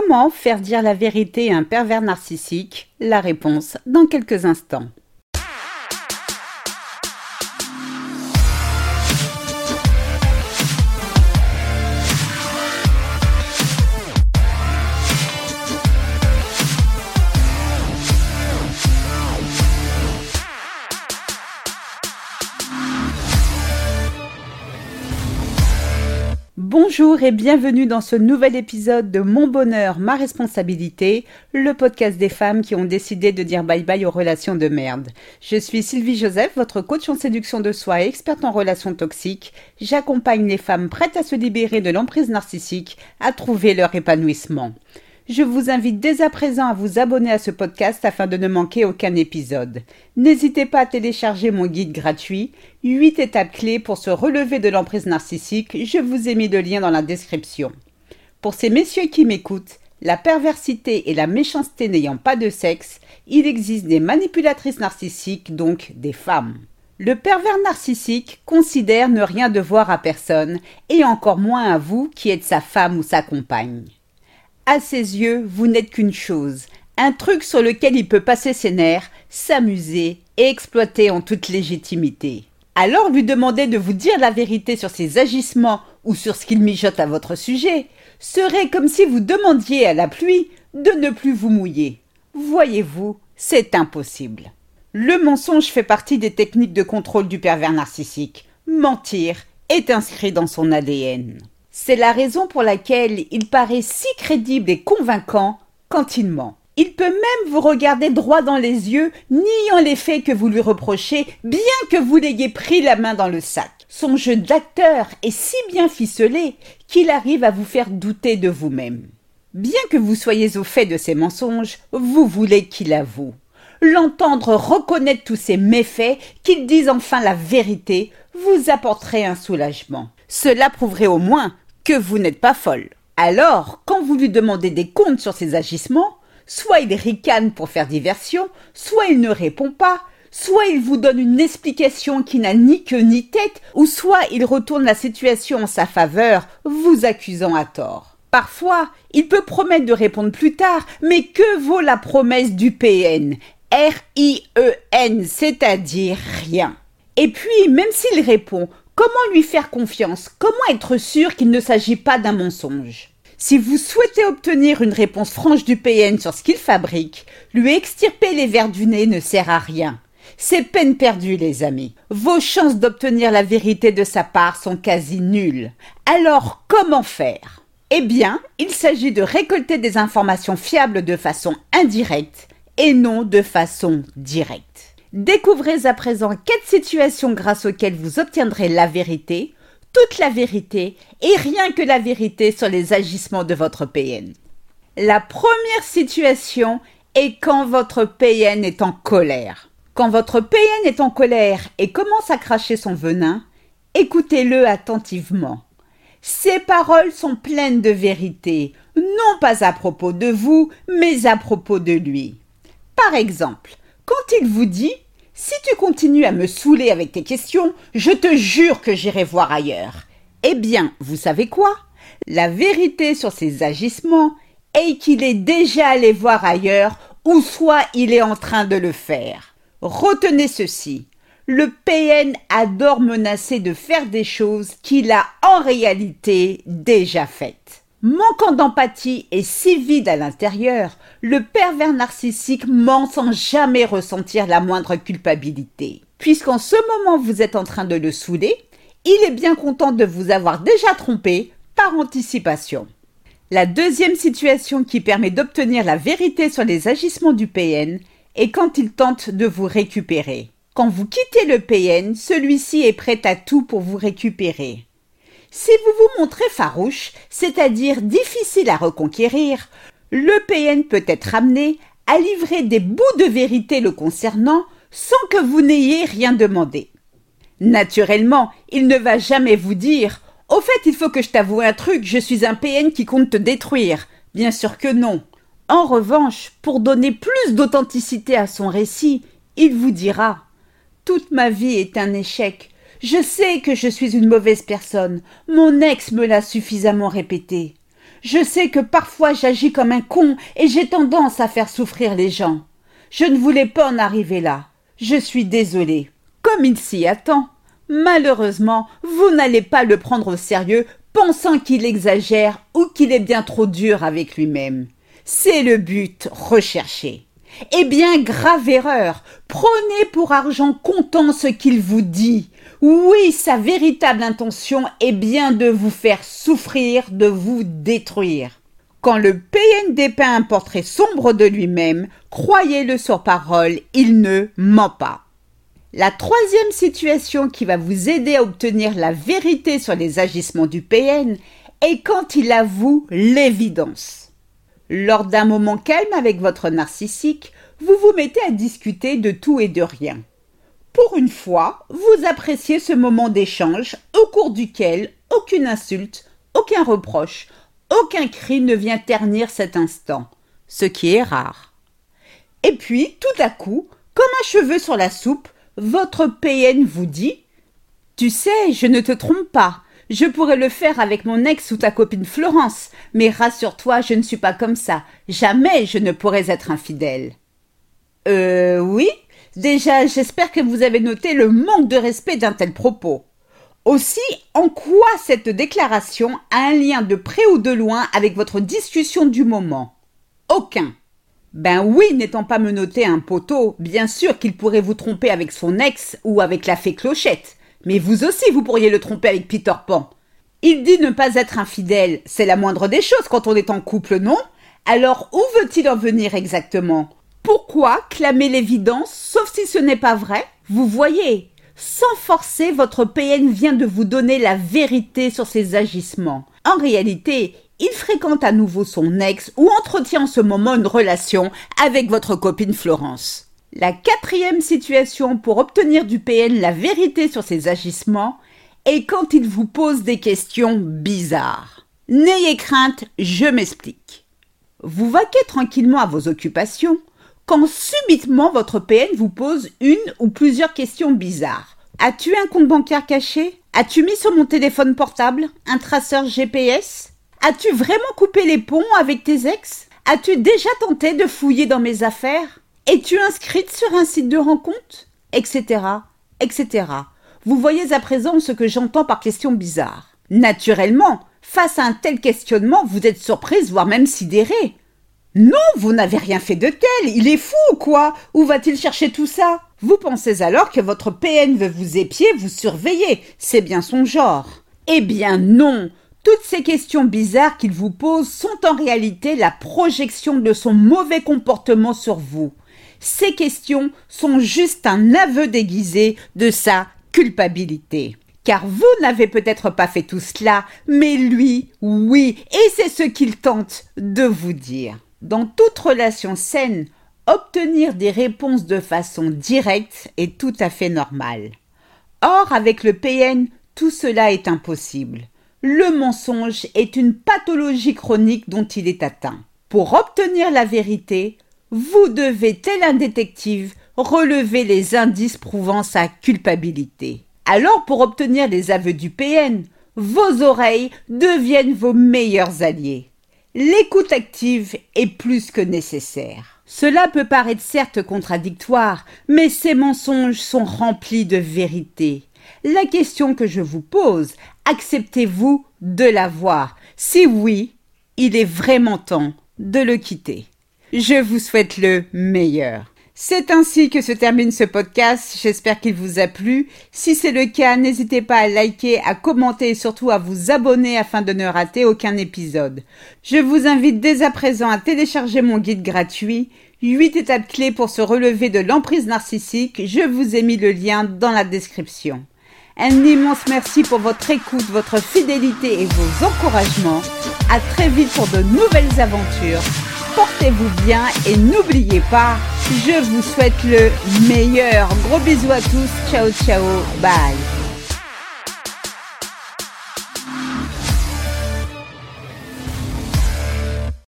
Comment faire dire la vérité à un pervers narcissique? La réponse dans quelques instants. Bonjour et bienvenue dans ce nouvel épisode de Mon bonheur, ma responsabilité, le podcast des femmes qui ont décidé de dire bye bye aux relations de merde. Je suis Sylvie Joseph, votre coach en séduction de soi et experte en relations toxiques. J'accompagne les femmes prêtes à se libérer de l'emprise narcissique à trouver leur épanouissement. Je vous invite dès à présent à vous abonner à ce podcast afin de ne manquer aucun épisode. N'hésitez pas à télécharger mon guide gratuit 8 étapes clés pour se relever de l'emprise narcissique. Je vous ai mis le lien dans la description. Pour ces messieurs qui m'écoutent, la perversité et la méchanceté n'ayant pas de sexe, il existe des manipulatrices narcissiques, donc des femmes. Le pervers narcissique considère ne rien devoir à personne, et encore moins à vous qui êtes sa femme ou sa compagne. À ses yeux, vous n'êtes qu'une chose, un truc sur lequel il peut passer ses nerfs, s'amuser et exploiter en toute légitimité. Alors lui demander de vous dire la vérité sur ses agissements ou sur ce qu'il mijote à votre sujet serait comme si vous demandiez à la pluie de ne plus vous mouiller. Voyez-vous, c'est impossible. Le mensonge fait partie des techniques de contrôle du pervers narcissique. Mentir est inscrit dans son ADN. C'est la raison pour laquelle il paraît si crédible et convaincant quand il ment. Il peut même vous regarder droit dans les yeux, niant les faits que vous lui reprochez, bien que vous l'ayez pris la main dans le sac. Son jeu d'acteur est si bien ficelé qu'il arrive à vous faire douter de vous-même. Bien que vous soyez au fait de ses mensonges, vous voulez qu'il avoue. L'entendre reconnaître tous ses méfaits, qu'il dise enfin la vérité, vous apporterait un soulagement. Cela prouverait au moins vous n'êtes pas folle. Alors, quand vous lui demandez des comptes sur ses agissements, soit il ricane pour faire diversion, soit il ne répond pas, soit il vous donne une explication qui n'a ni queue ni tête, ou soit il retourne la situation en sa faveur, vous accusant à tort. Parfois, il peut promettre de répondre plus tard, mais que vaut la promesse du PN R-I-E-N, c'est-à-dire rien. Et puis, même s'il répond, Comment lui faire confiance? Comment être sûr qu'il ne s'agit pas d'un mensonge? Si vous souhaitez obtenir une réponse franche du PN sur ce qu'il fabrique, lui extirper les verres du nez ne sert à rien. C'est peine perdue, les amis. Vos chances d'obtenir la vérité de sa part sont quasi nulles. Alors, comment faire? Eh bien, il s'agit de récolter des informations fiables de façon indirecte et non de façon directe. Découvrez à présent quatre situations grâce auxquelles vous obtiendrez la vérité, toute la vérité et rien que la vérité sur les agissements de votre PN. La première situation est quand votre PN est en colère. Quand votre PN est en colère et commence à cracher son venin, écoutez-le attentivement. Ses paroles sont pleines de vérité, non pas à propos de vous, mais à propos de lui. Par exemple, quand il vous dit Si tu continues à me saouler avec tes questions, je te jure que j'irai voir ailleurs. Eh bien, vous savez quoi? La vérité sur ses agissements est qu'il est déjà allé voir ailleurs, ou soit il est en train de le faire. Retenez ceci. Le PN adore menacer de faire des choses qu'il a en réalité déjà faites. Manquant d'empathie et si vide à l'intérieur, le pervers narcissique ment sans jamais ressentir la moindre culpabilité. Puisqu'en ce moment vous êtes en train de le souder, il est bien content de vous avoir déjà trompé par anticipation. La deuxième situation qui permet d'obtenir la vérité sur les agissements du PN est quand il tente de vous récupérer. Quand vous quittez le PN, celui-ci est prêt à tout pour vous récupérer. Si vous vous montrez farouche, c'est-à-dire difficile à reconquérir, le PN peut être amené à livrer des bouts de vérité le concernant sans que vous n'ayez rien demandé. Naturellement, il ne va jamais vous dire Au fait, il faut que je t'avoue un truc, je suis un PN qui compte te détruire. Bien sûr que non. En revanche, pour donner plus d'authenticité à son récit, il vous dira Toute ma vie est un échec. Je sais que je suis une mauvaise personne. Mon ex me l'a suffisamment répété. Je sais que parfois j'agis comme un con et j'ai tendance à faire souffrir les gens. Je ne voulais pas en arriver là. Je suis désolée. Comme il s'y attend. Malheureusement, vous n'allez pas le prendre au sérieux pensant qu'il exagère ou qu'il est bien trop dur avec lui-même. C'est le but recherché. Eh bien, grave erreur. Prenez pour argent comptant ce qu'il vous dit. Oui, sa véritable intention est bien de vous faire souffrir, de vous détruire. Quand le PN dépeint un portrait sombre de lui-même, croyez-le sur parole, il ne ment pas. La troisième situation qui va vous aider à obtenir la vérité sur les agissements du PN est quand il avoue l'évidence. Lors d'un moment calme avec votre narcissique, vous vous mettez à discuter de tout et de rien. Pour une fois, vous appréciez ce moment d'échange au cours duquel aucune insulte, aucun reproche, aucun cri ne vient ternir cet instant, ce qui est rare. Et puis, tout à coup, comme un cheveu sur la soupe, votre PN vous dit Tu sais, je ne te trompe pas. Je pourrais le faire avec mon ex ou ta copine Florence, mais rassure-toi, je ne suis pas comme ça. Jamais je ne pourrais être infidèle. Euh oui, Déjà, j'espère que vous avez noté le manque de respect d'un tel propos. Aussi, en quoi cette déclaration a un lien de près ou de loin avec votre discussion du moment? Aucun. Ben oui, n'étant pas menotté un poteau, bien sûr qu'il pourrait vous tromper avec son ex ou avec la fée Clochette. Mais vous aussi, vous pourriez le tromper avec Peter Pan. Il dit ne pas être infidèle, c'est la moindre des choses quand on est en couple, non? Alors où veut-il en venir exactement? Pourquoi clamer l'évidence, sauf si ce n'est pas vrai? Vous voyez, sans forcer, votre PN vient de vous donner la vérité sur ses agissements. En réalité, il fréquente à nouveau son ex ou entretient en ce moment une relation avec votre copine Florence. La quatrième situation pour obtenir du PN la vérité sur ses agissements est quand il vous pose des questions bizarres. N'ayez crainte, je m'explique. Vous vaquez tranquillement à vos occupations, quand subitement votre PN vous pose une ou plusieurs questions bizarres. As-tu un compte bancaire caché? As-tu mis sur mon téléphone portable un traceur GPS As-tu vraiment coupé les ponts avec tes ex? As-tu déjà tenté de fouiller dans mes affaires? Es-tu inscrite sur un site de rencontre? Etc. etc. Vous voyez à présent ce que j'entends par question bizarre. Naturellement, face à un tel questionnement, vous êtes surprise, voire même sidérée. Non, vous n'avez rien fait de tel. Il est fou ou quoi Où va-t-il chercher tout ça? Vous pensez alors que votre PN veut vous épier, vous surveiller. C'est bien son genre. Eh bien non. Toutes ces questions bizarres qu'il vous pose sont en réalité la projection de son mauvais comportement sur vous. Ces questions sont juste un aveu déguisé de sa culpabilité. Car vous n'avez peut-être pas fait tout cela, mais lui, oui, et c'est ce qu'il tente de vous dire. Dans toute relation saine, obtenir des réponses de façon directe est tout à fait normal. Or, avec le PN, tout cela est impossible. Le mensonge est une pathologie chronique dont il est atteint. Pour obtenir la vérité, vous devez, tel un détective, relever les indices prouvant sa culpabilité. Alors, pour obtenir les aveux du PN, vos oreilles deviennent vos meilleurs alliés. L'écoute active est plus que nécessaire. Cela peut paraître certes contradictoire, mais ces mensonges sont remplis de vérité. La question que je vous pose, acceptez-vous de la voir? Si oui, il est vraiment temps de le quitter. Je vous souhaite le meilleur. C'est ainsi que se termine ce podcast. J'espère qu'il vous a plu. Si c'est le cas, n'hésitez pas à liker, à commenter et surtout à vous abonner afin de ne rater aucun épisode. Je vous invite dès à présent à télécharger mon guide gratuit 8 étapes clés pour se relever de l'emprise narcissique. Je vous ai mis le lien dans la description. Un immense merci pour votre écoute, votre fidélité et vos encouragements. À très vite pour de nouvelles aventures portez-vous bien et n'oubliez pas, je vous souhaite le meilleur. Gros bisous à tous. Ciao, ciao. Bye.